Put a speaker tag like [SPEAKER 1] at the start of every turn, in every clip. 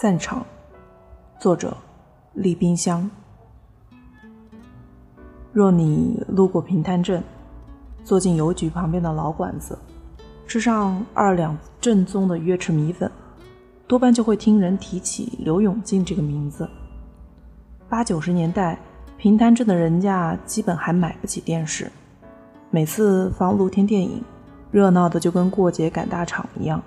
[SPEAKER 1] 散场。作者：李冰香。若你路过平潭镇，坐进邮局旁边的老馆子，吃上二两正宗的约池米粉，多半就会听人提起刘永进这个名字。八九十年代，平潭镇的人家基本还买不起电视，每次放露天电影，热闹的就跟过节赶大场一样。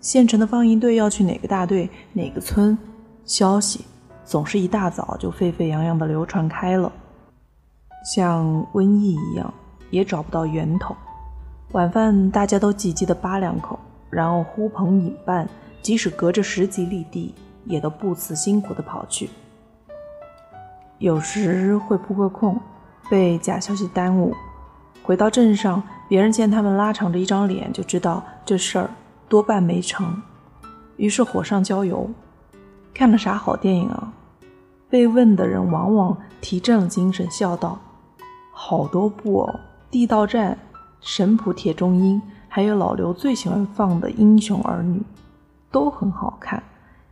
[SPEAKER 1] 县城的放映队要去哪个大队、哪个村，消息总是一大早就沸沸扬扬的流传开了。像瘟疫一样，也找不到源头。晚饭大家都急急的扒两口，然后呼朋引伴，即使隔着十几里地，也都不辞辛苦的跑去。有时会扑个空，被假消息耽误。回到镇上，别人见他们拉长着一张脸，就知道这事儿多半没成。于是火上浇油，看了啥好电影啊？被问的人往往提振了精神，笑道：“好多部哦，《地道战》《神捕铁中英》，还有老刘最喜欢放的《英雄儿女》，都很好看。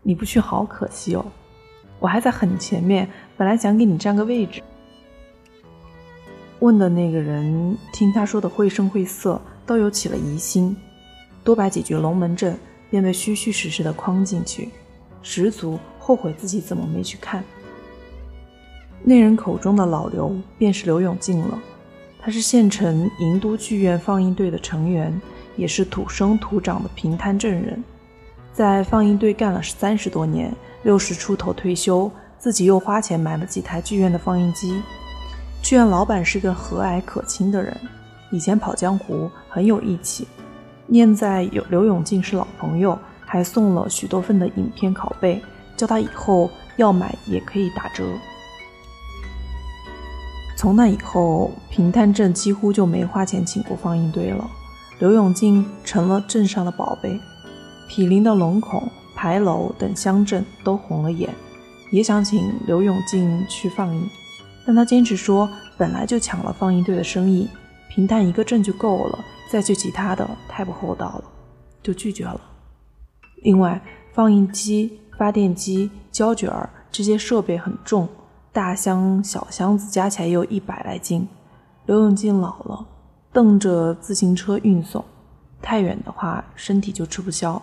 [SPEAKER 1] 你不去好可惜哦。”我还在很前面，本来想给你占个位置。问的那个人听他说的绘声绘色，倒有起了疑心，多摆几句龙门阵，便被虚虚实实的框进去，十足后悔自己怎么没去看。那人口中的老刘便是刘永进了，他是县城银都剧院放映队的成员，也是土生土长的平滩镇人，在放映队干了三十多年。六十出头退休，自己又花钱买了几台剧院的放映机。剧院老板是个和蔼可亲的人，以前跑江湖很有义气。念在有刘永进是老朋友，还送了许多份的影片拷贝，叫他以后要买也可以打折。从那以后，平潭镇几乎就没花钱请过放映队了。刘永进成了镇上的宝贝，毗邻的龙孔。牌楼等乡镇都红了眼，也想请刘永进去放映，但他坚持说本来就抢了放映队的生意，平潭一个镇就够了，再去其他的太不厚道了，就拒绝了。另外，放映机、发电机、胶卷儿这些设备很重，大箱小箱子加起来也有一百来斤。刘永进老了，蹬着自行车运送，太远的话身体就吃不消。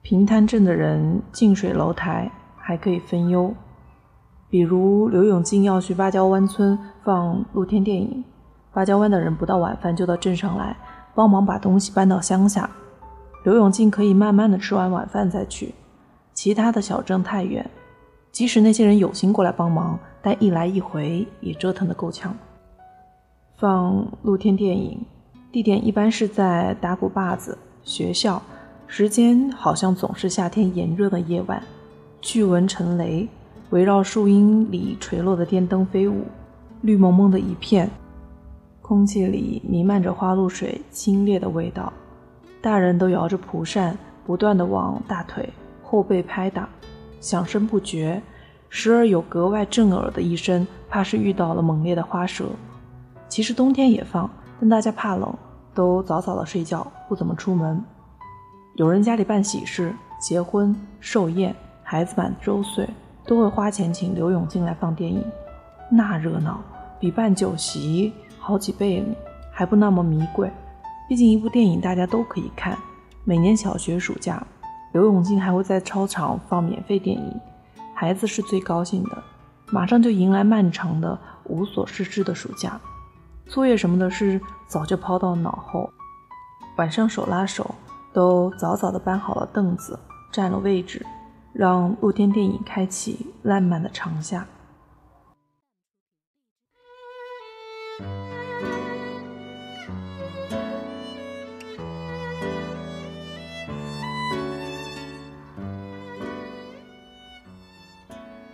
[SPEAKER 1] 平潭镇的人近水楼台，还可以分忧。比如刘永进要去芭蕉湾村放露天电影，芭蕉湾的人不到晚饭就到镇上来帮忙把东西搬到乡下。刘永进可以慢慢的吃完晚饭再去。其他的小镇太远，即使那些人有心过来帮忙，但一来一回也折腾得够呛。放露天电影，地点一般是在打鼓坝子、学校。时间好像总是夏天炎热的夜晚，巨蚊成雷，围绕树荫里垂落的电灯飞舞，绿蒙蒙的一片，空气里弥漫着花露水清冽的味道。大人都摇着蒲扇，不断地往大腿、后背拍打，响声不绝，时而有格外震耳的一声，怕是遇到了猛烈的花蛇。其实冬天也放，但大家怕冷，都早早的睡觉，不怎么出门。有人家里办喜事、结婚、寿宴，孩子满周岁，都会花钱请刘永进来放电影，那热闹比办酒席好几倍呢，还不那么迷贵。毕竟一部电影大家都可以看。每年小学暑假，刘永进还会在操场放免费电影，孩子是最高兴的，马上就迎来漫长的无所事事的暑假，作业什么的事早就抛到脑后，晚上手拉手。都早早的搬好了凳子，占了位置，让露天电影开启烂漫的长夏。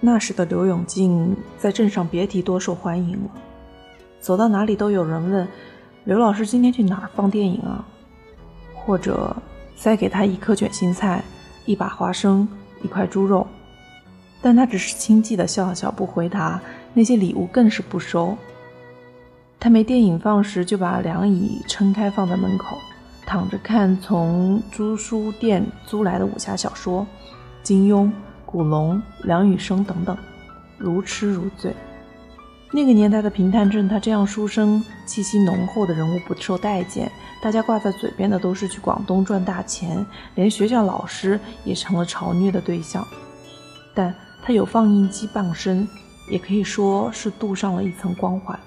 [SPEAKER 1] 那时的刘永进在镇上别提多受欢迎了，走到哪里都有人问：“刘老师今天去哪儿放电影啊？”或者。塞给他一颗卷心菜，一把花生，一块猪肉，但他只是轻记的笑笑，不回答。那些礼物更是不收。他没电影放时，就把凉椅撑开放在门口，躺着看从租书店租来的武侠小说，金庸、古龙、梁羽生等等，如痴如醉。那个年代的平潭镇，他这样书生气息浓厚的人物不受待见，大家挂在嘴边的都是去广东赚大钱，连学校老师也成了嘲虐的对象。但他有放映机傍身，也可以说是镀上了一层光环。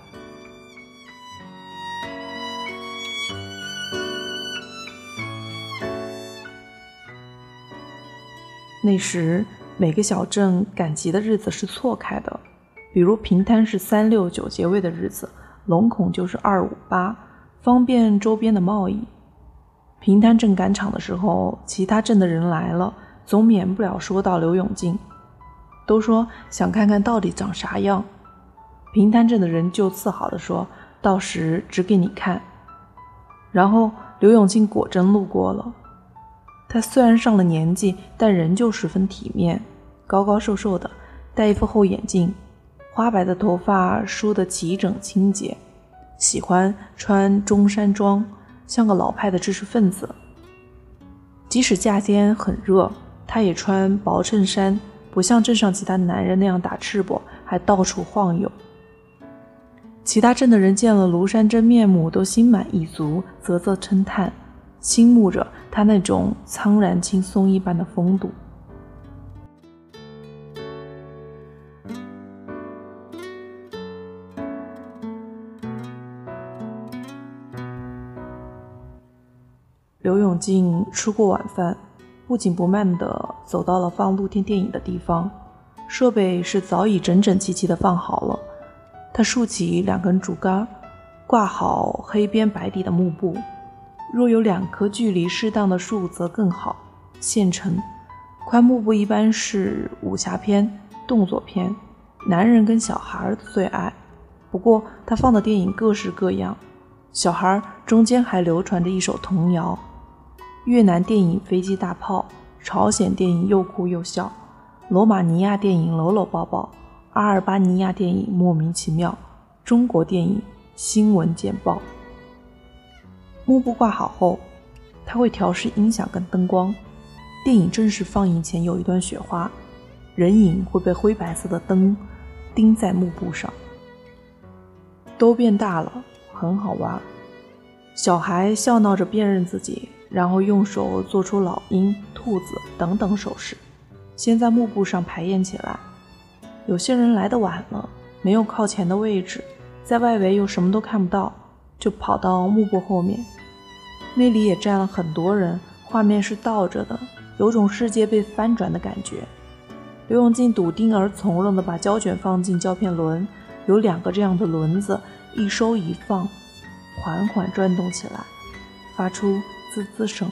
[SPEAKER 1] 那时每个小镇赶集的日子是错开的。比如平滩是三六九结位的日子，龙孔就是二五八，方便周边的贸易。平滩镇赶场的时候，其他镇的人来了，总免不了说到刘永进，都说想看看到底长啥样。平滩镇的人就自豪地说：“到时指给你看。”然后刘永进果真路过了。他虽然上了年纪，但仍旧十分体面，高高瘦瘦的，戴一副厚眼镜。花白的头发梳得齐整清洁，喜欢穿中山装，像个老派的知识分子。即使夏天很热，他也穿薄衬衫，不像镇上其他男人那样打赤膊，还到处晃悠。其他镇的人见了庐山真面目，都心满意足，啧啧称叹，倾慕着他那种苍然轻松一般的风度。刘永进吃过晚饭，不紧不慢地走到了放露天电影的地方，设备是早已整整齐齐地放好了。他竖起两根竹竿，挂好黑边白底的幕布，若有两棵距离适当的树则更好。现成，宽幕布一般是武侠片、动作片，男人跟小孩的最爱。不过他放的电影各式各样，小孩中间还流传着一首童谣。越南电影飞机大炮，朝鲜电影又哭又笑，罗马尼亚电影搂搂抱抱，阿尔巴尼亚电影莫名其妙，中国电影新闻简报。幕布挂好后，他会调试音响跟灯光。电影正式放映前有一段雪花，人影会被灰白色的灯钉在幕布上。都变大了，很好玩。小孩笑闹着辨认自己。然后用手做出老鹰、兔子等等手势，先在幕布上排演起来。有些人来的晚了，没有靠前的位置，在外围又什么都看不到，就跑到幕布后面。那里也站了很多人，画面是倒着的，有种世界被翻转的感觉。刘永进笃定而从容地把胶卷放进胶片轮，有两个这样的轮子，一收一放，缓缓转动起来，发出。滋滋声，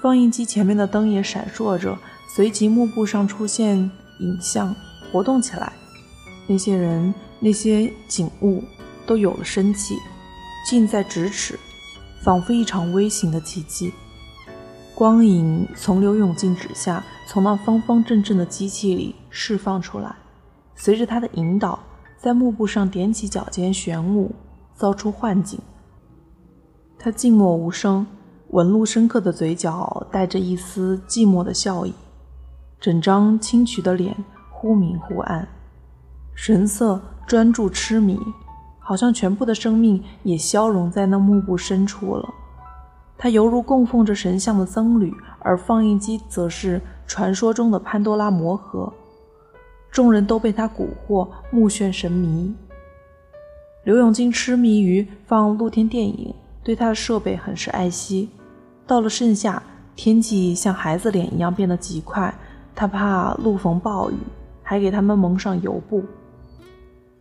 [SPEAKER 1] 放映机前面的灯也闪烁着，随即幕布上出现影像，活动起来。那些人、那些景物都有了生气，近在咫尺，仿佛一场微型的奇迹。光影从刘永进指下，从那方方正正的机器里释放出来，随着他的引导，在幕布上踮起脚尖旋舞，造出幻境。他静默无声，纹路深刻的嘴角带着一丝寂寞的笑意，整张清癯的脸忽明忽暗，神色专注痴迷，好像全部的生命也消融在那幕布深处了。他犹如供奉着神像的僧侣，而放映机则是传说中的潘多拉魔盒。众人都被他蛊惑，目眩神迷。刘永金痴迷于放露天电影。对他的设备很是爱惜。到了盛夏，天气像孩子脸一样变得极快，他怕路逢暴雨，还给他们蒙上油布。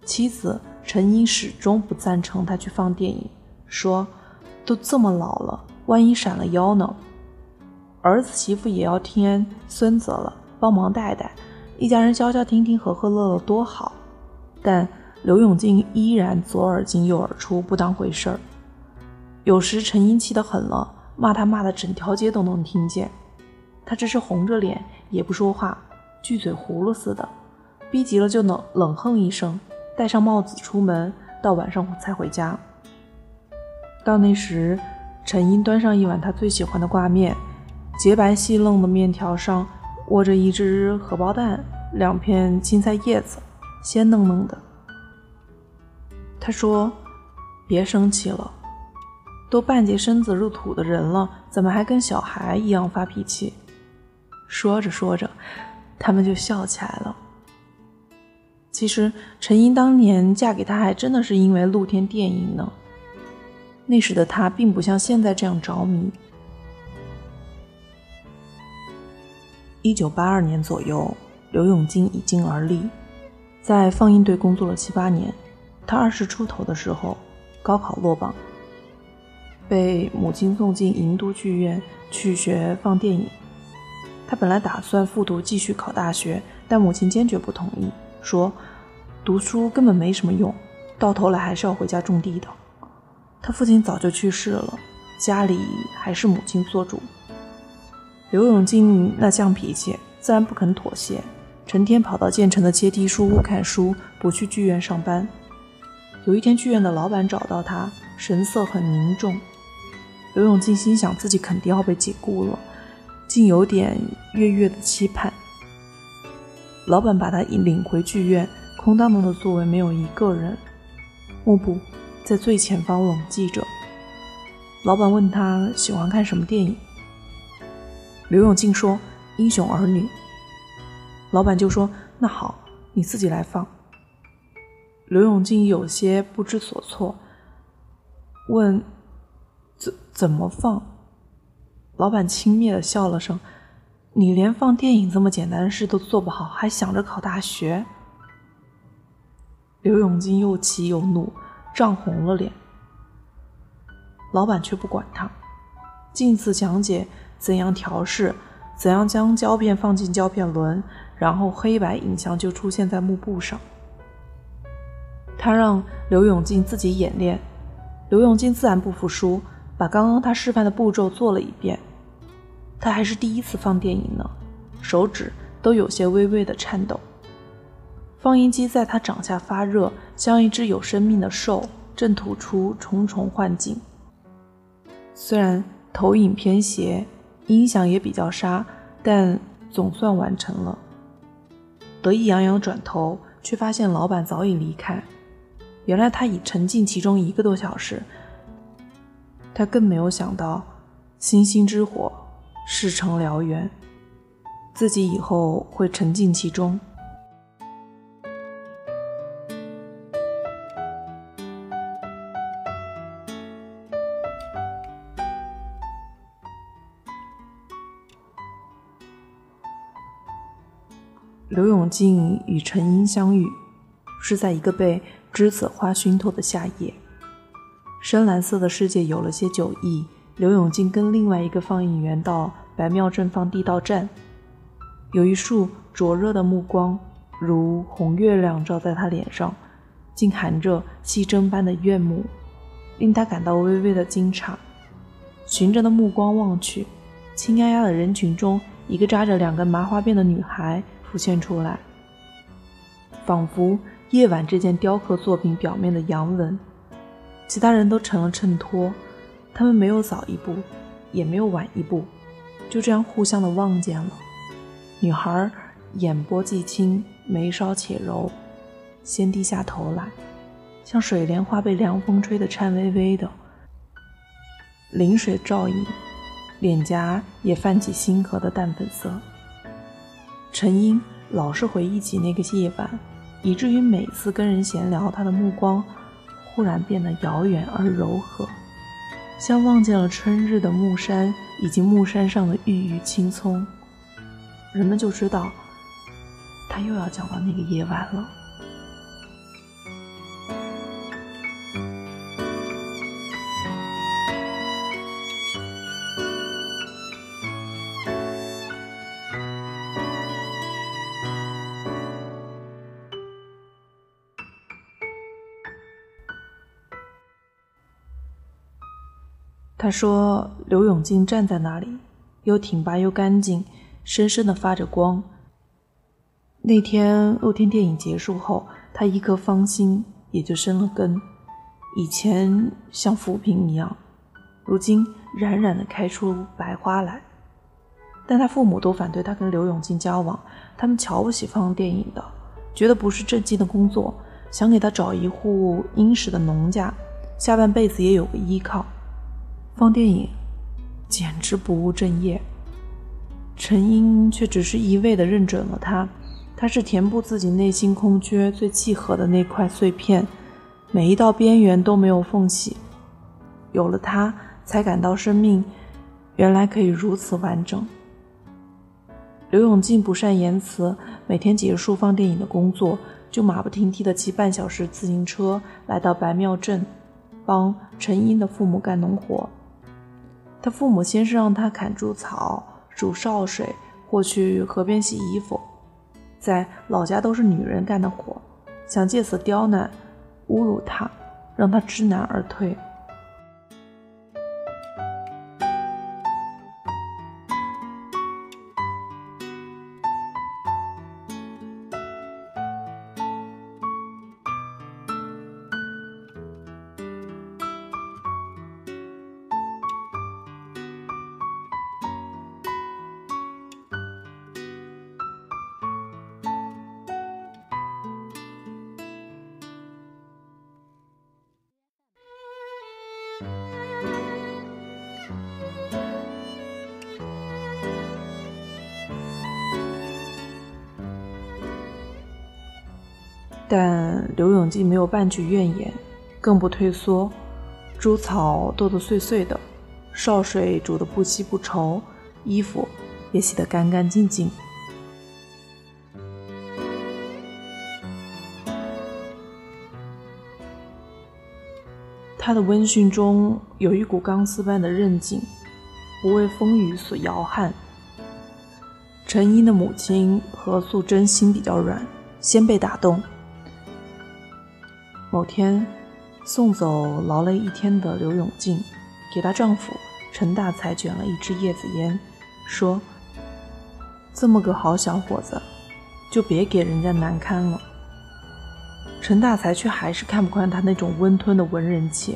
[SPEAKER 1] 妻子陈英始终不赞成他去放电影，说：“都这么老了，万一闪了腰呢？”儿子媳妇也要添孙子了，帮忙带带，一家人消消停停，和和乐乐多好。但刘永进依然左耳进右耳出，不当回事儿。有时陈英气得很了，骂他骂的整条街都能听见。他只是红着脸，也不说话，锯嘴葫芦似的。逼急了就冷冷哼一声，戴上帽子出门，到晚上才回家。到那时，陈英端上一碗他最喜欢的挂面，洁白细嫩的面条上窝着一只荷包蛋，两片青菜叶子，鲜嫩嫩的。他说：“别生气了，都半截身子入土的人了，怎么还跟小孩一样发脾气？”说着说着，他们就笑起来了。其实陈英当年嫁给他，还真的是因为露天电影呢。那时的他并不像现在这样着迷。一九八二年左右，刘永金已经而立，在放映队工作了七八年。他二十出头的时候，高考落榜，被母亲送进银都剧院去学放电影。他本来打算复读继续考大学，但母亲坚决不同意，说读书根本没什么用，到头来还是要回家种地的。他父亲早就去世了，家里还是母亲做主。刘永进那犟脾气，自然不肯妥协，成天跑到建成的阶梯书屋看书，不去剧院上班。有一天，剧院的老板找到他，神色很凝重。刘永进心想，自己肯定要被解雇了。竟有点跃跃的期盼。老板把他领回剧院，空荡荡的座位没有一个人，幕布在最前方冷寂着。老板问他喜欢看什么电影，刘永进说《英雄儿女》。老板就说：“那好，你自己来放。”刘永进有些不知所措，问：“怎怎么放？”老板轻蔑的笑了声：“你连放电影这么简单的事都做不好，还想着考大学？”刘永金又气又怒，涨红了脸。老板却不管他，径自讲解怎样调试，怎样将胶片放进胶片轮，然后黑白影像就出现在幕布上。他让刘永进自己演练，刘永进自然不服输，把刚刚他示范的步骤做了一遍。他还是第一次放电影呢，手指都有些微微的颤抖。放映机在他掌下发热，像一只有生命的兽，正吐出重重幻境。虽然投影偏斜，音响也比较沙，但总算完成了。得意洋洋转头，却发现老板早已离开。原来他已沉浸其中一个多小时。他更没有想到，星星之火。事成燎原，自己以后会沉浸其中。刘永进与陈英相遇，是在一个被栀子花熏透的夏夜。深蓝色的世界有了些酒意。刘永进跟另外一个放映员到白庙镇放地道战，有一束灼热的目光，如红月亮照在他脸上，竟含着细针般的怨慕，令他感到微微的惊诧。循着的目光望去，青压压的人群中，一个扎着两根麻花辫的女孩浮现出来，仿佛夜晚这件雕刻作品表面的阳纹。其他人都成了衬托。他们没有早一步，也没有晚一步，就这样互相的望见了。女孩眼波既清，眉梢且柔，先低下头来，像水莲花被凉风吹得颤巍巍的。临水照影，脸颊也泛起星河的淡粉色。陈英老是回忆起那个夜晚，以至于每次跟人闲聊，他的目光忽然变得遥远而柔和。像望见了春日的木山，以及木山上的郁郁青葱，人们就知道，他又要讲到那个夜晚了。他说：“刘永进站在那里，又挺拔又干净，深深的发着光。那天露天电影结束后，他一颗芳心也就生了根。以前像浮萍一样，如今冉冉的开出白花来。但他父母都反对他跟刘永进交往，他们瞧不起放电影的，觉得不是正经的工作，想给他找一户殷实的农家，下半辈子也有个依靠。放电影，简直不务正业。陈英却只是一味的认准了他，他是填补自己内心空缺最契合的那块碎片，每一道边缘都没有缝隙。有了他，才感到生命原来可以如此完整。刘永进不善言辞，每天结束放电影的工作，就马不停蹄地骑半小时自行车来到白庙镇，帮陈英的父母干农活。他父母先是让他砍猪草、煮潲水，或去河边洗衣服，在老家都是女人干的活，想借此刁难、侮辱他，让他知难而退。但刘永进没有半句怨言，更不退缩。猪草剁得碎碎的，烧水煮得不稀不稠，衣服也洗得干干净净。他的温驯中有一股钢丝般的韧劲，不为风雨所摇撼。陈英的母亲何素贞心比较软，先被打动。某天，送走劳累一天的刘永进，给她丈夫陈大才卷了一支叶子烟，说：“这么个好小伙子，就别给人家难堪了。”陈大才却还是看不惯他那种温吞的文人气。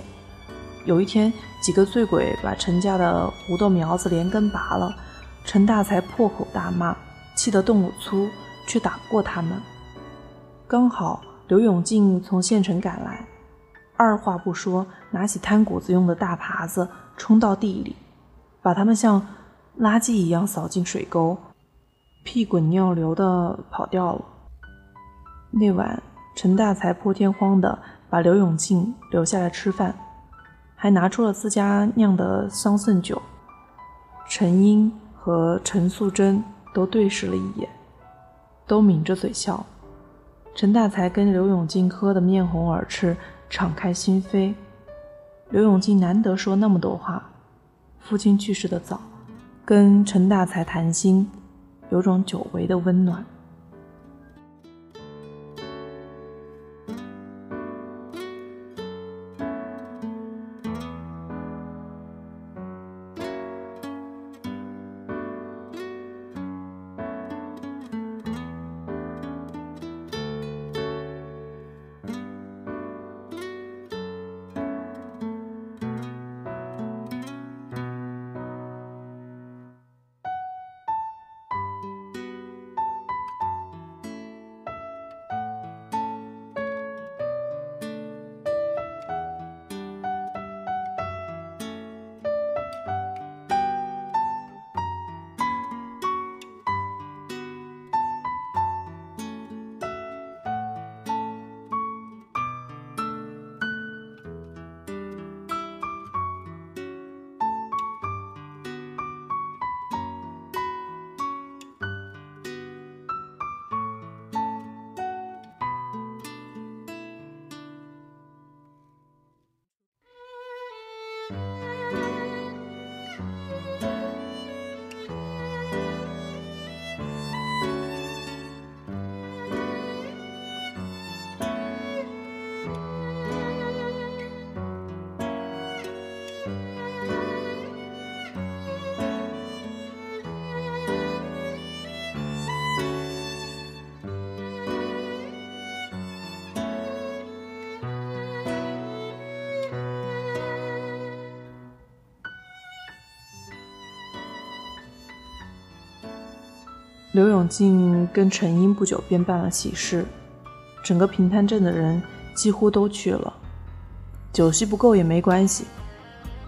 [SPEAKER 1] 有一天，几个醉鬼把陈家的胡豆苗子连根拔了，陈大才破口大骂，气得动了粗，却打不过他们。刚好。刘永进从县城赶来，二话不说，拿起摊谷子用的大耙子冲到地里，把他们像垃圾一样扫进水沟，屁滚尿流的跑掉了。那晚，陈大才破天荒的把刘永进留下来吃饭，还拿出了自家酿的桑葚酒。陈英和陈素贞都对视了一眼，都抿着嘴笑。陈大才跟刘永进喝得面红耳赤，敞开心扉。刘永进难得说那么多话，父亲去世的早，跟陈大才谈心，有种久违的温暖。刘永进跟陈英不久便办了喜事，整个平潭镇的人几乎都去了。酒席不够也没关系，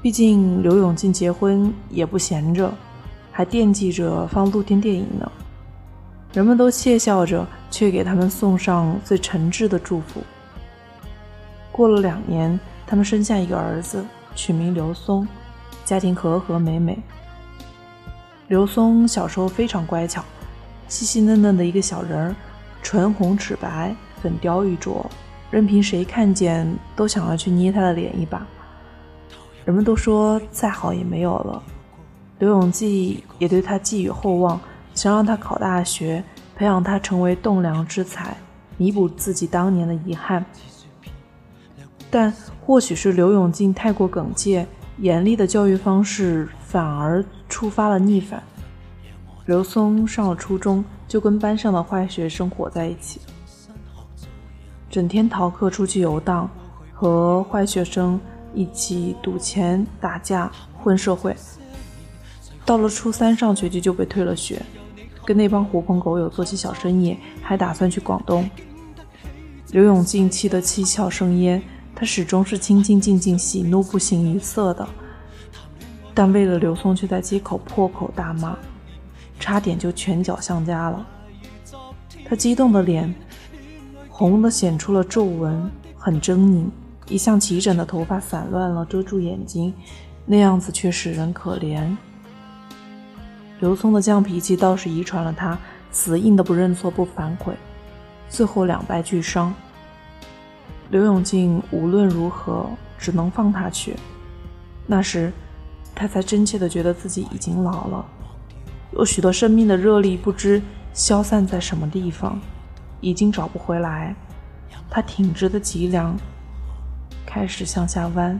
[SPEAKER 1] 毕竟刘永进结婚也不闲着，还惦记着放露天电影呢。人们都窃笑着，却给他们送上最诚挚的祝福。过了两年，他们生下一个儿子，取名刘松，家庭和和美美。刘松小时候非常乖巧。细细嫩嫩的一个小人儿，唇红齿白，粉雕玉琢，任凭谁看见都想要去捏他的脸一把。人们都说再好也没有了。刘永济也对他寄予厚望，想让他考大学，培养他成为栋梁之才，弥补自己当年的遗憾。但或许是刘永进太过耿介，严厉的教育方式反而触发了逆反。刘松上了初中，就跟班上的坏学生活在一起，整天逃课出去游荡，和坏学生一起赌钱、打架、混社会。到了初三上学期就被退了学，跟那帮狐朋狗友做起小生意，还打算去广东。刘永进气得七窍生烟，他始终是清清静静、喜怒不形于色的，但为了刘松，却在街口破口大骂。差点就拳脚相加了，他激动的脸红的显出了皱纹，很狰狞。一向齐整的头发散乱了，遮住眼睛，那样子却使人可怜。刘松的犟脾气倒是遗传了他，死硬的不认错不反悔，最后两败俱伤。刘永进无论如何只能放他去。那时，他才真切的觉得自己已经老了。有许多生命的热力不知消散在什么地方，已经找不回来。他挺直的脊梁开始向下弯。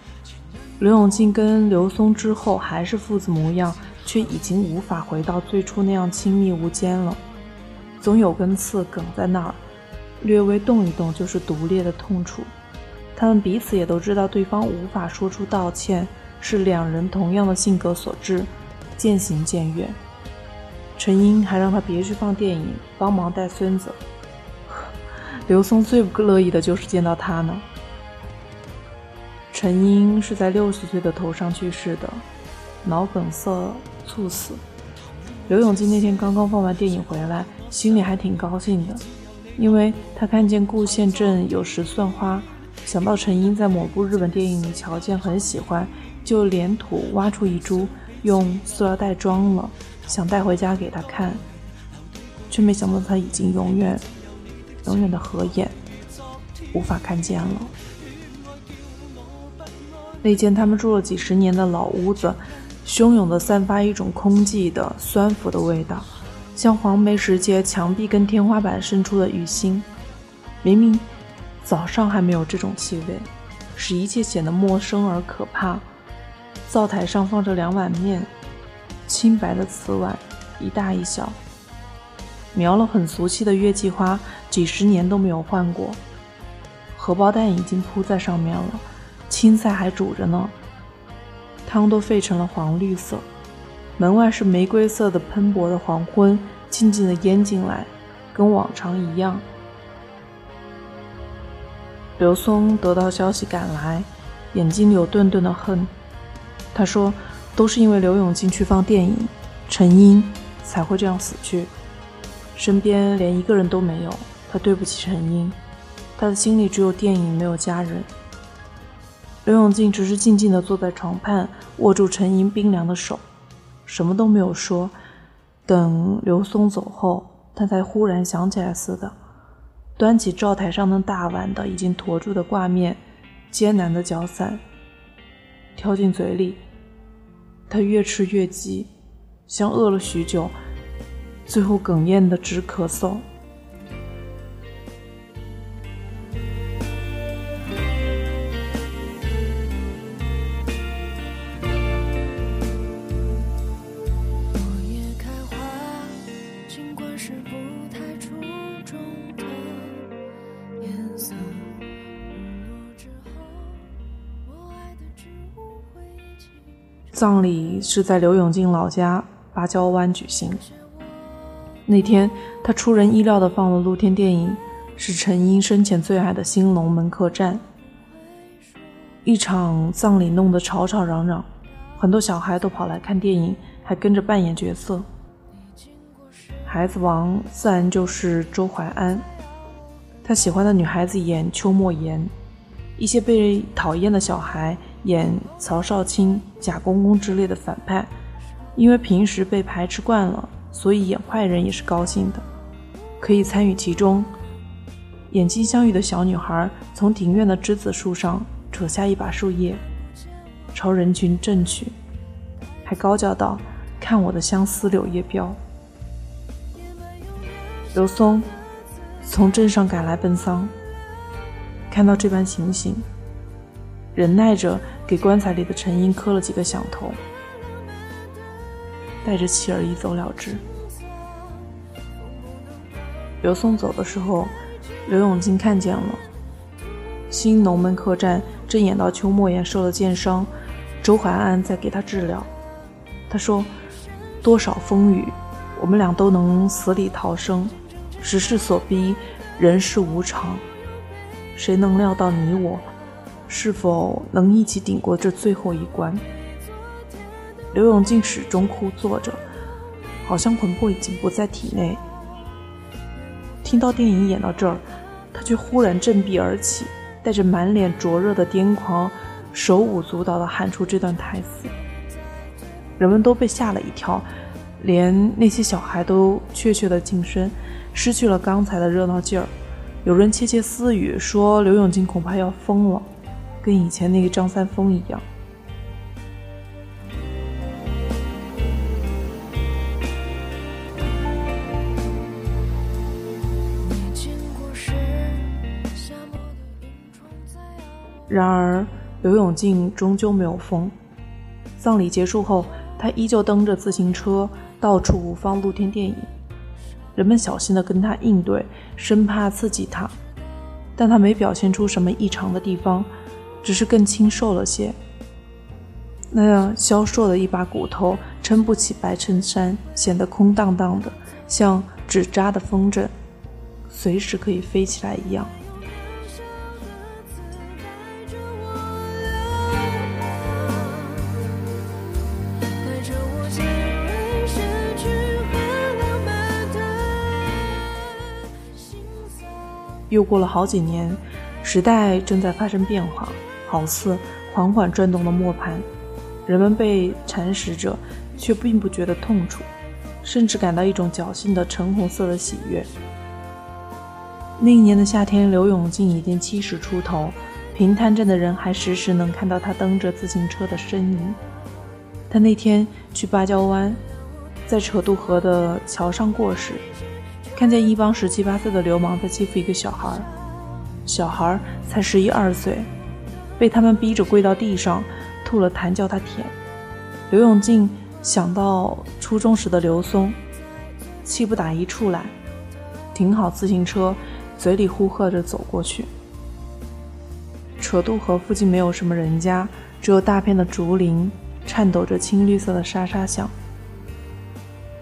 [SPEAKER 1] 刘永进跟刘松之后还是父子模样，却已经无法回到最初那样亲密无间了。总有根刺梗在那儿，略微动一动就是毒裂的痛楚。他们彼此也都知道对方无法说出道歉，是两人同样的性格所致，渐行渐远。陈英还让他别去放电影，帮忙带孙子。刘松最不乐意的就是见到他呢。陈英是在六十岁的头上去世的，脑梗塞猝死。刘永基那天刚刚放完电影回来，心里还挺高兴的，因为他看见顾县镇有石蒜花。想到陈英在某部日本电影里瞧见很喜欢，就连土挖出一株，用塑料袋装了，想带回家给他看，却没想到他已经永远、永远的合眼，无法看见了。那间他们住了几十年的老屋子，汹涌地散发一种空寂的酸腐的味道，像黄梅时节墙壁跟天花板渗出的雨腥。明明。早上还没有这种气味，使一切显得陌生而可怕。灶台上放着两碗面，清白的瓷碗，一大一小。描了很俗气的月季花，几十年都没有换过。荷包蛋已经铺在上面了，青菜还煮着呢。汤都沸成了黄绿色。门外是玫瑰色的喷薄的黄昏，静静的淹进来，跟往常一样。刘松得到消息赶来，眼睛里有顿顿的恨。他说：“都是因为刘永进去放电影，陈英才会这样死去。身边连一个人都没有，他对不起陈英。他的心里只有电影，没有家人。”刘永进只是静静地坐在床畔，握住陈莹冰凉的手，什么都没有说。等刘松走后，他才忽然想起来似的，端起灶台上的大碗的已经坨住的挂面，艰难的搅散，挑进嘴里。他越吃越急，像饿了许久，最后哽咽的直咳嗽。葬礼是在刘永进老家芭蕉湾举行。那天，他出人意料地放了露天电影，是陈英生前最爱的《新龙门客栈》。一场葬礼弄得吵吵嚷嚷，很多小孩都跑来看电影，还跟着扮演角色。孩子王自然就是周淮安，他喜欢的女孩子演邱莫言，一些被讨厌的小孩。演曹少卿、贾公公之类的反派，因为平时被排斥惯了，所以演坏人也是高兴的，可以参与其中。眼睛相遇的小女孩从庭院的栀子树上扯下一把树叶，朝人群震去，还高叫道：“看我的相思柳叶飘。”刘松从镇上赶来奔丧，看到这般情形。忍耐着给棺材里的陈英磕了几个响头，带着妻儿一走了之。刘松走的时候，刘永金看见了。新龙门客栈正演到邱莫言受了箭伤，周淮安在给他治疗。他说：“多少风雨，我们俩都能死里逃生。时势所逼，人世无常，谁能料到你我？”是否能一起顶过这最后一关？刘永静始终枯坐着，好像魂魄已经不在体内。听到电影演到这儿，他却忽然振臂而起，带着满脸灼热的癫狂，手舞足蹈地喊出这段台词。人们都被吓了一跳，连那些小孩都怯怯地噤声，失去了刚才的热闹劲儿。有人窃窃私语说：“刘永静恐怕要疯了。”跟以前那个张三丰一样。然而，刘永进终究没有疯。葬礼结束后，他依旧蹬着自行车到处放露天电影，人们小心地跟他应对，生怕刺激他，但他没表现出什么异常的地方。只是更清瘦了些，那样消瘦的一把骨头撑不起白衬衫，显得空荡荡的，像纸扎的风筝，随时可以飞起来一样。又过了好几年，时代正在发生变化。好似缓缓转动的磨盘，人们被蚕食着，却并不觉得痛楚，甚至感到一种侥幸的橙红色的喜悦。那一年的夏天，刘永进已经七十出头，平潭镇的人还时时能看到他蹬着自行车的身影。他那天去芭蕉湾，在扯渡河的桥上过时，看见一帮十七八岁的流氓在欺负一个小孩，小孩才十一二岁。被他们逼着跪到地上，吐了痰叫他舔。刘永进想到初中时的刘松，气不打一处来，停好自行车，嘴里呼喝着走过去。扯渡河附近没有什么人家，只有大片的竹林，颤抖着青绿色的沙沙响。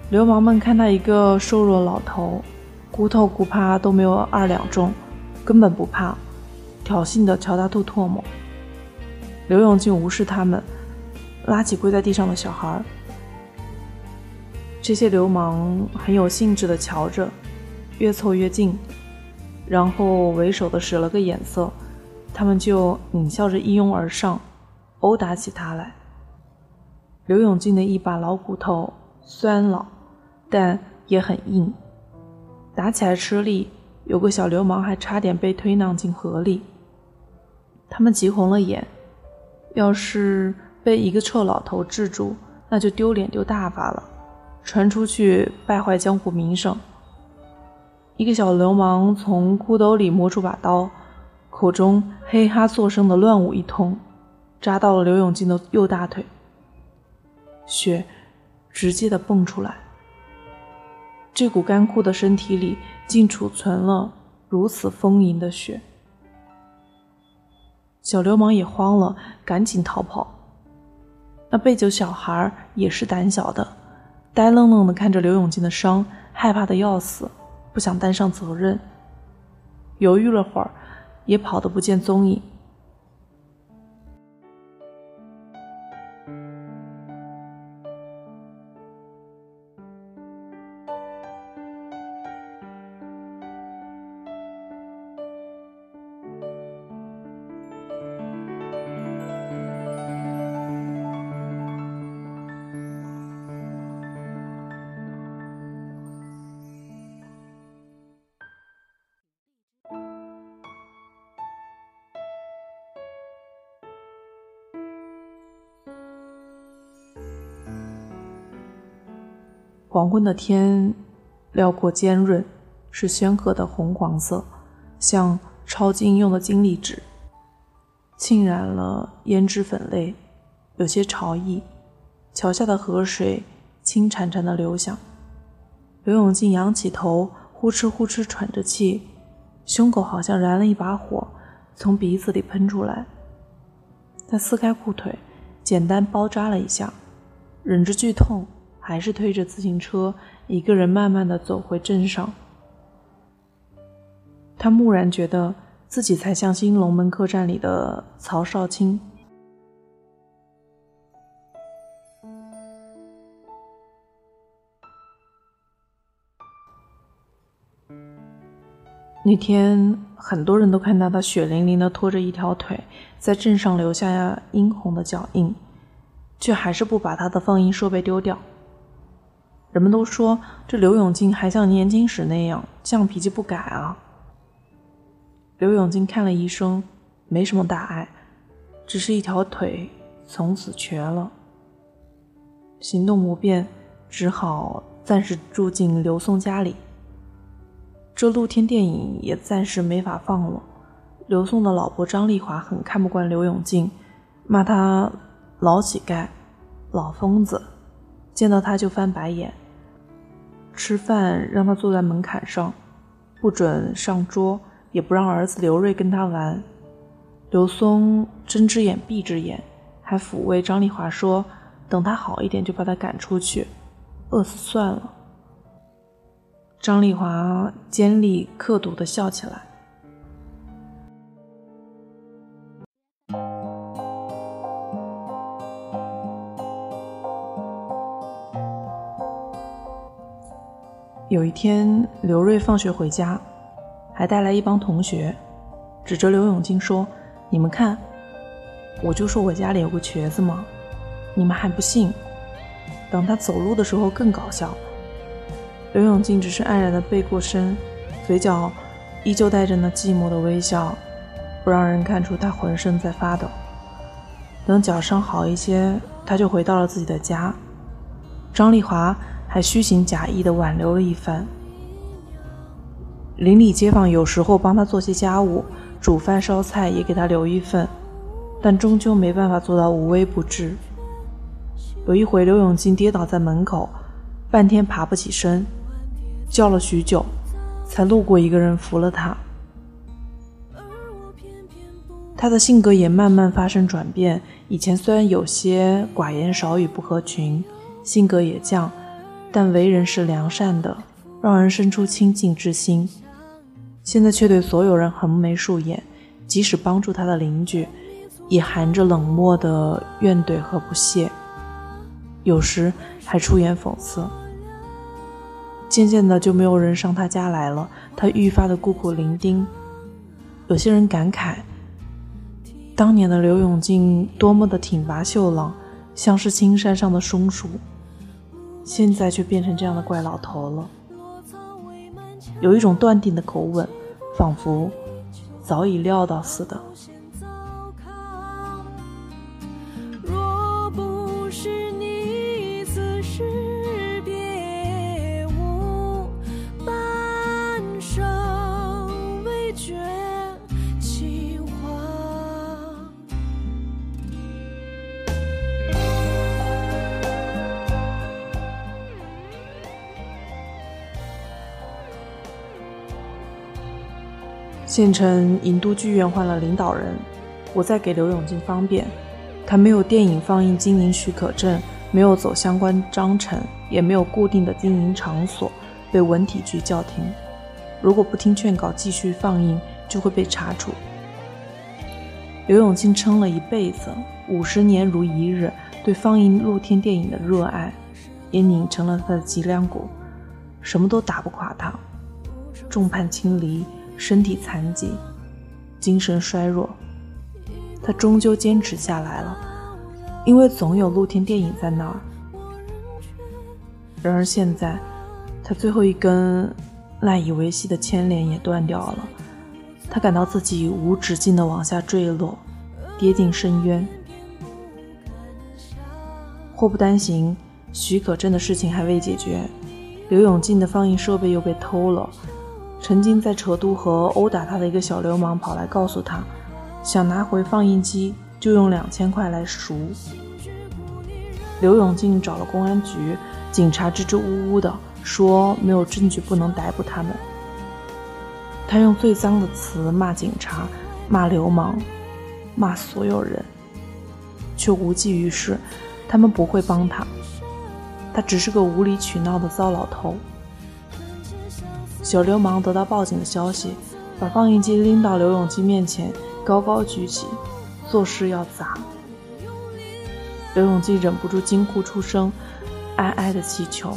[SPEAKER 1] 流氓们看到一个瘦弱老头，骨头骨趴都没有二两重，根本不怕，挑衅的朝他吐唾沫。刘永进无视他们，拉起跪在地上的小孩儿。这些流氓很有兴致地瞧着，越凑越近，然后为首的使了个眼色，他们就狞笑着一拥而上，殴打起他来。刘永进的一把老骨头，虽然老，但也很硬，打起来吃力，有个小流氓还差点被推搡进河里。他们急红了眼，要是被一个臭老头制住，那就丢脸丢大发了，传出去败坏江湖名声。一个小流氓从裤兜里摸出把刀，口中嘿哈作声的乱舞一通，扎到了刘永进的右大腿，血直接的蹦出来。这股干枯的身体里竟储存了如此丰盈的血。小流氓也慌了，赶紧逃跑。那被救小孩也是胆小的，呆愣愣的看着刘永进的伤，害怕的要死，不想担上责任。犹豫了会儿，也跑得不见踪影。黄昏的天辽阔尖润，是宣赫的红黄色，像抄经用的金隶纸，浸染了胭脂粉类，有些潮意。桥下的河水清潺潺的流响。刘永进仰起头，呼哧呼哧喘着气，胸口好像燃了一把火，从鼻子里喷出来。他撕开裤腿，简单包扎了一下，忍着剧痛。还是推着自行车，一个人慢慢的走回镇上。他蓦然觉得自己才像新龙门客栈里的曹少卿。那天，很多人都看到他血淋淋的拖着一条腿，在镇上留下殷红的脚印，却还是不把他的放映设备丢掉。人们都说这刘永进还像年轻时那样犟脾气不改啊。刘永进看了医生，没什么大碍，只是一条腿从此瘸了，行动不便，只好暂时住进刘松家里。这露天电影也暂时没法放了。刘松的老婆张丽华很看不惯刘永进，骂他老乞丐、老疯子。见到他就翻白眼，吃饭让他坐在门槛上，不准上桌，也不让儿子刘瑞跟他玩。刘松睁只眼闭只眼，还抚慰张丽华说：“等他好一点就把他赶出去，饿死算了。”张丽华尖利刻毒的笑起来。有一天，刘瑞放学回家，还带来一帮同学，指着刘永金说：“你们看，我就说我家里有个瘸子吗？你们还不信？等他走路的时候更搞笑。”刘永进只是黯然的背过身，嘴角依旧带着那寂寞的微笑，不让人看出他浑身在发抖。等脚伤好一些，他就回到了自己的家。张丽华。还虚情假意地挽留了一番。邻里街坊有时候帮他做些家务，煮饭烧菜也给他留一份，但终究没办法做到无微不至。有一回，刘永进跌倒在门口，半天爬不起身，叫了许久，才路过一个人扶了他。他的性格也慢慢发生转变，以前虽然有些寡言少语不合群，性格也犟。但为人是良善的，让人生出亲近之心。现在却对所有人横眉竖眼，即使帮助他的邻居，也含着冷漠的怨怼和不屑，有时还出言讽刺。渐渐的，就没有人上他家来了，他愈发的孤苦伶仃。有些人感慨，当年的刘永进多么的挺拔秀朗，像是青山上的松鼠。现在却变成这样的怪老头了。有一种断定的口吻，仿佛早已料到似的。县城银都剧院换了领导人，我在给刘永进方便，他没有电影放映经营许可证，没有走相关章程，也没有固定的经营场所，被文体局叫停。如果不听劝告继续放映，就会被查处。刘永进撑了一辈子，五十年如一日，对放映露天电影的热爱，也拧成了他的脊梁骨，什么都打不垮他。众叛亲离。身体残疾，精神衰弱，他终究坚持下来了，因为总有露天电影在那儿。然而现在，他最后一根赖以维系的牵连也断掉了，他感到自己无止境的往下坠落，跌进深渊。祸不单行，许可证的事情还未解决，刘永进的放映设备又被偷了。曾经在成都和殴打他的一个小流氓跑来告诉他，想拿回放映机就用两千块来赎。刘永进找了公安局，警察支支吾吾的说没有证据不能逮捕他们。他用最脏的词骂警察，骂流氓，骂所有人，却无济于事。他们不会帮他，他只是个无理取闹的糟老头。小流氓得到报警的消息，把放映机拎到刘永基面前，高高举起，作势要砸。刘永基忍不住惊呼出声，哀哀的祈求。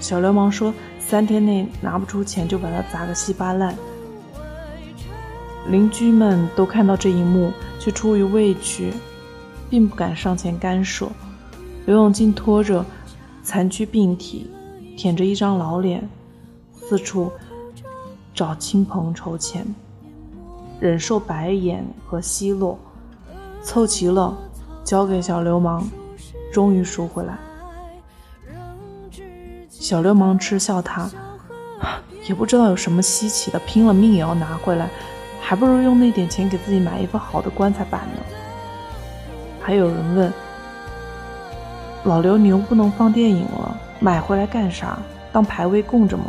[SPEAKER 1] 小流氓说：“三天内拿不出钱，就把它砸个稀巴烂。”邻居们都看到这一幕，却出于畏惧，并不敢上前干涉。刘永进拖着残躯病体，舔着一张老脸。四处找亲朋筹钱，忍受白眼和奚落，凑齐了交给小流氓，终于赎回来。小流氓嗤笑他，也不知道有什么稀奇的，拼了命也要拿回来，还不如用那点钱给自己买一副好的棺材板呢。还有人问：老刘，你又不能放电影了，买回来干啥？当牌位供着吗？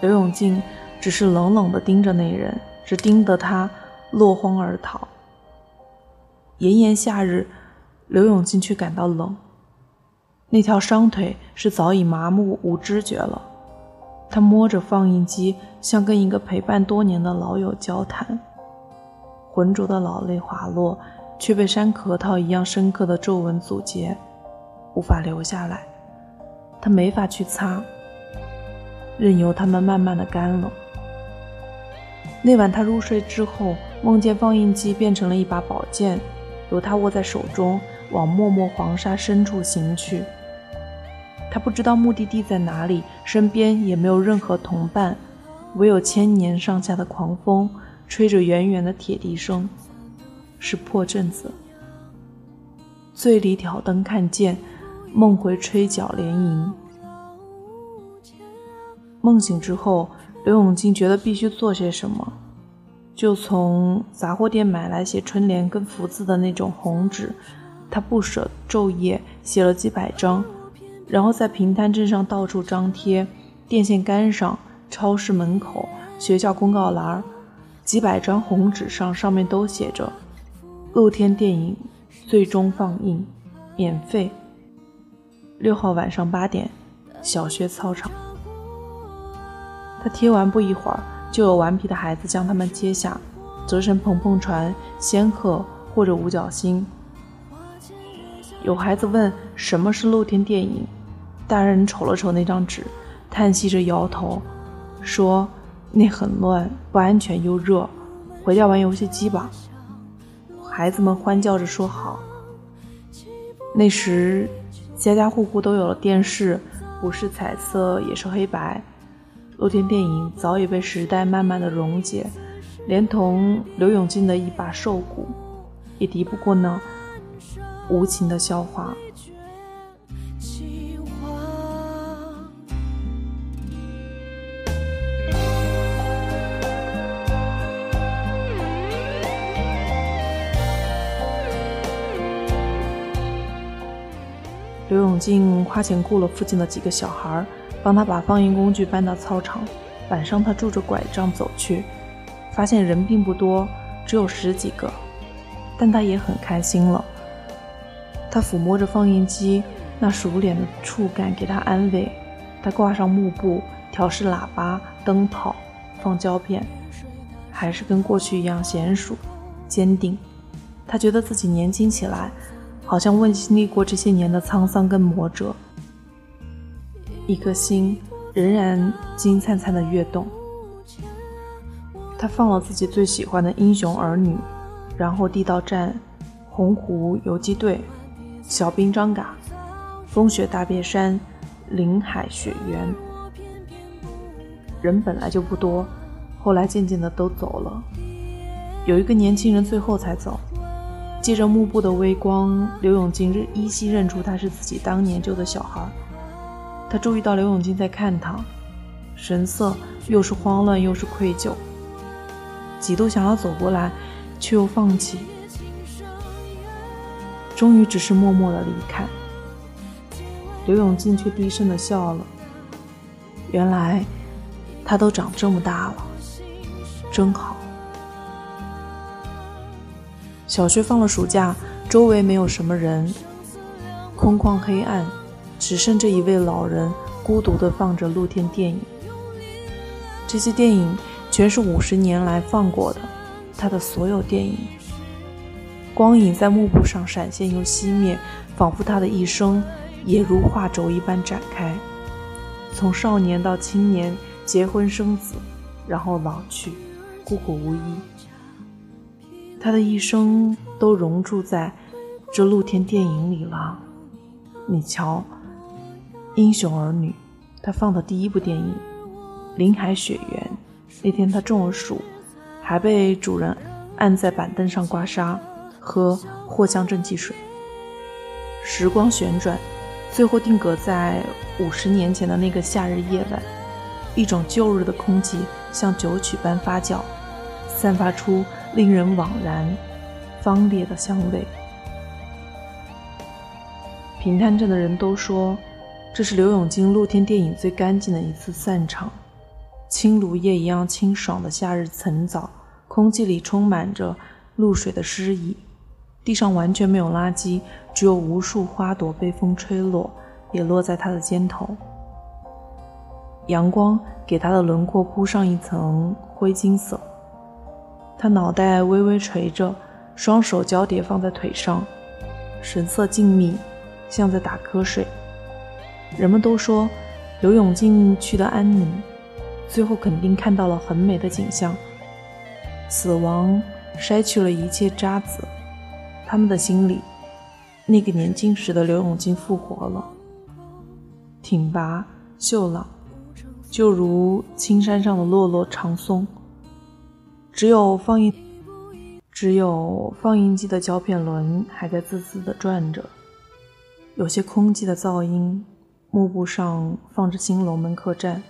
[SPEAKER 1] 刘永进只是冷冷地盯着那人，只盯得他落荒而逃。炎炎夏日，刘永进却感到冷。那条伤腿是早已麻木无知觉了。他摸着放映机，像跟一个陪伴多年的老友交谈。浑浊的老泪滑落，却被山核桃一样深刻的皱纹阻截，无法流下来。他没法去擦。任由它们慢慢的干了。那晚他入睡之后，梦见放映机变成了一把宝剑，由他握在手中，往漠漠黄沙深处行去。他不知道目的地在哪里，身边也没有任何同伴，唯有千年上下的狂风，吹着远远的铁笛声，是破阵子。醉里挑灯看剑，梦回吹角连营。梦醒之后，刘永进觉得必须做些什么，就从杂货店买来写春联跟福字的那种红纸，他不舍昼夜写了几百张，然后在平潭镇上到处张贴，电线杆上、超市门口、学校公告栏，几百张红纸上上面都写着“露天电影最终放映，免费。六号晚上八点，小学操场。”他贴完不一会儿，就有顽皮的孩子将他们揭下，折成蓬蓬船、仙鹤或者五角星。有孩子问什么是露天电影，大人瞅了瞅那张纸，叹息着摇头，说：“那很乱，不安全又热，回家玩游戏机吧。”孩子们欢叫着说好。那时，家家户户都有了电视，不是彩色也是黑白。露天电影早已被时代慢慢的溶解，连同刘永进的一把瘦骨，也敌不过那无情的笑话。刘永进花钱雇了附近的几个小孩儿，帮他把放映工具搬到操场。晚上，他拄着拐杖走去，发现人并不多，只有十几个，但他也很开心了。他抚摸着放映机，那熟练的触感给他安慰。他挂上幕布，调试喇叭、灯泡，放胶片，还是跟过去一样娴熟、坚定。他觉得自己年轻起来。好像未经历过这些年的沧桑跟磨折，一颗心仍然金灿灿的跃动。他放了自己最喜欢的《英雄儿女》，然后地道战、洪湖游击队、小兵张嘎、风雪大别山、林海雪原。人本来就不多，后来渐渐的都走了，有一个年轻人最后才走。借着幕布的微光，刘永金依稀认出他是自己当年救的小孩。他注意到刘永金在看他，神色又是慌乱又是愧疚，几度想要走过来，却又放弃，终于只是默默的离开。刘永金却低声的笑了。原来他都长这么大了，真好。小学放了暑假，周围没有什么人，空旷黑暗，只剩这一位老人孤独地放着露天电影。这些电影全是五十年来放过的，他的所有电影。光影在幕布上闪现又熄灭，仿佛他的一生也如画轴一般展开，从少年到青年，结婚生子，然后老去，孤苦无依。他的一生都融入在这露天电影里了。你瞧，《英雄儿女》，他放的第一部电影，《林海雪原》。那天他中了暑，还被主人按在板凳上刮痧，喝藿香正气水。时光旋转，最后定格在五十年前的那个夏日夜晚。一种旧日的空气像酒曲般发酵，散发出。令人惘然、芳烈的香味。平滩镇的人都说，这是刘永金露天电影最干净的一次散场。青芦叶一样清爽的夏日晨早，空气里充满着露水的诗意，地上完全没有垃圾，只有无数花朵被风吹落，也落在他的肩头。阳光给他的轮廓铺上一层灰金色。他脑袋微微垂着，双手交叠放在腿上，神色静谧，像在打瞌睡。人们都说，刘永进去的安宁，最后肯定看到了很美的景象。死亡筛去了一切渣滓，他们的心里，那个年轻时的刘永进复活了，挺拔秀朗，就如青山上的落落长松。只有放映，只有放映机的胶片轮还在滋滋地转着，有些空寂的噪音。幕布上放着新龙门客栈，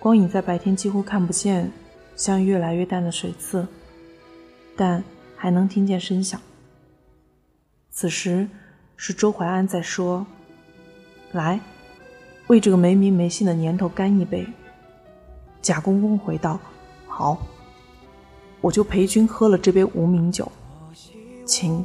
[SPEAKER 1] 光影在白天几乎看不见，像越来越淡的水渍，但还能听见声响。此时是周淮安在说：“来，为这个没名没姓的年头干一杯。”贾公公回道：“好。”我就陪君喝了这杯无名酒，请。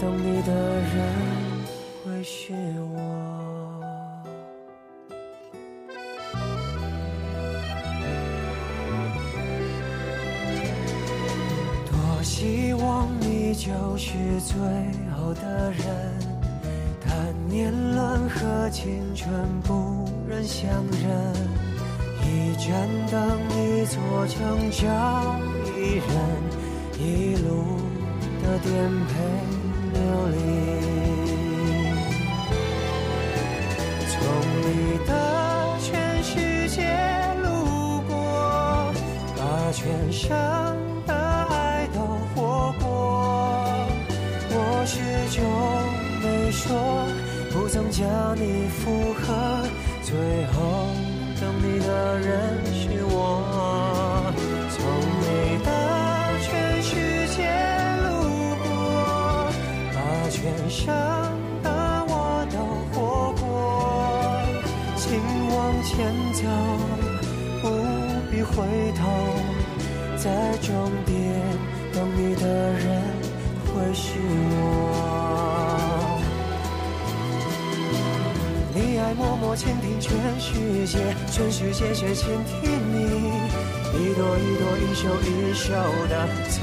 [SPEAKER 2] 等你的人会是我。多希望你就是最后的人，但年轮和青春不忍相认。一盏灯，一座城，找一人，一路的颠沛流离。终点等你的人会是我。你爱默默倾听全世界，全世界却倾听你一朵一朵、一首一首的曾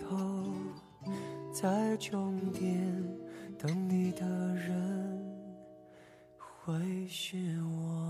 [SPEAKER 2] 头，在终点等你的人会是我。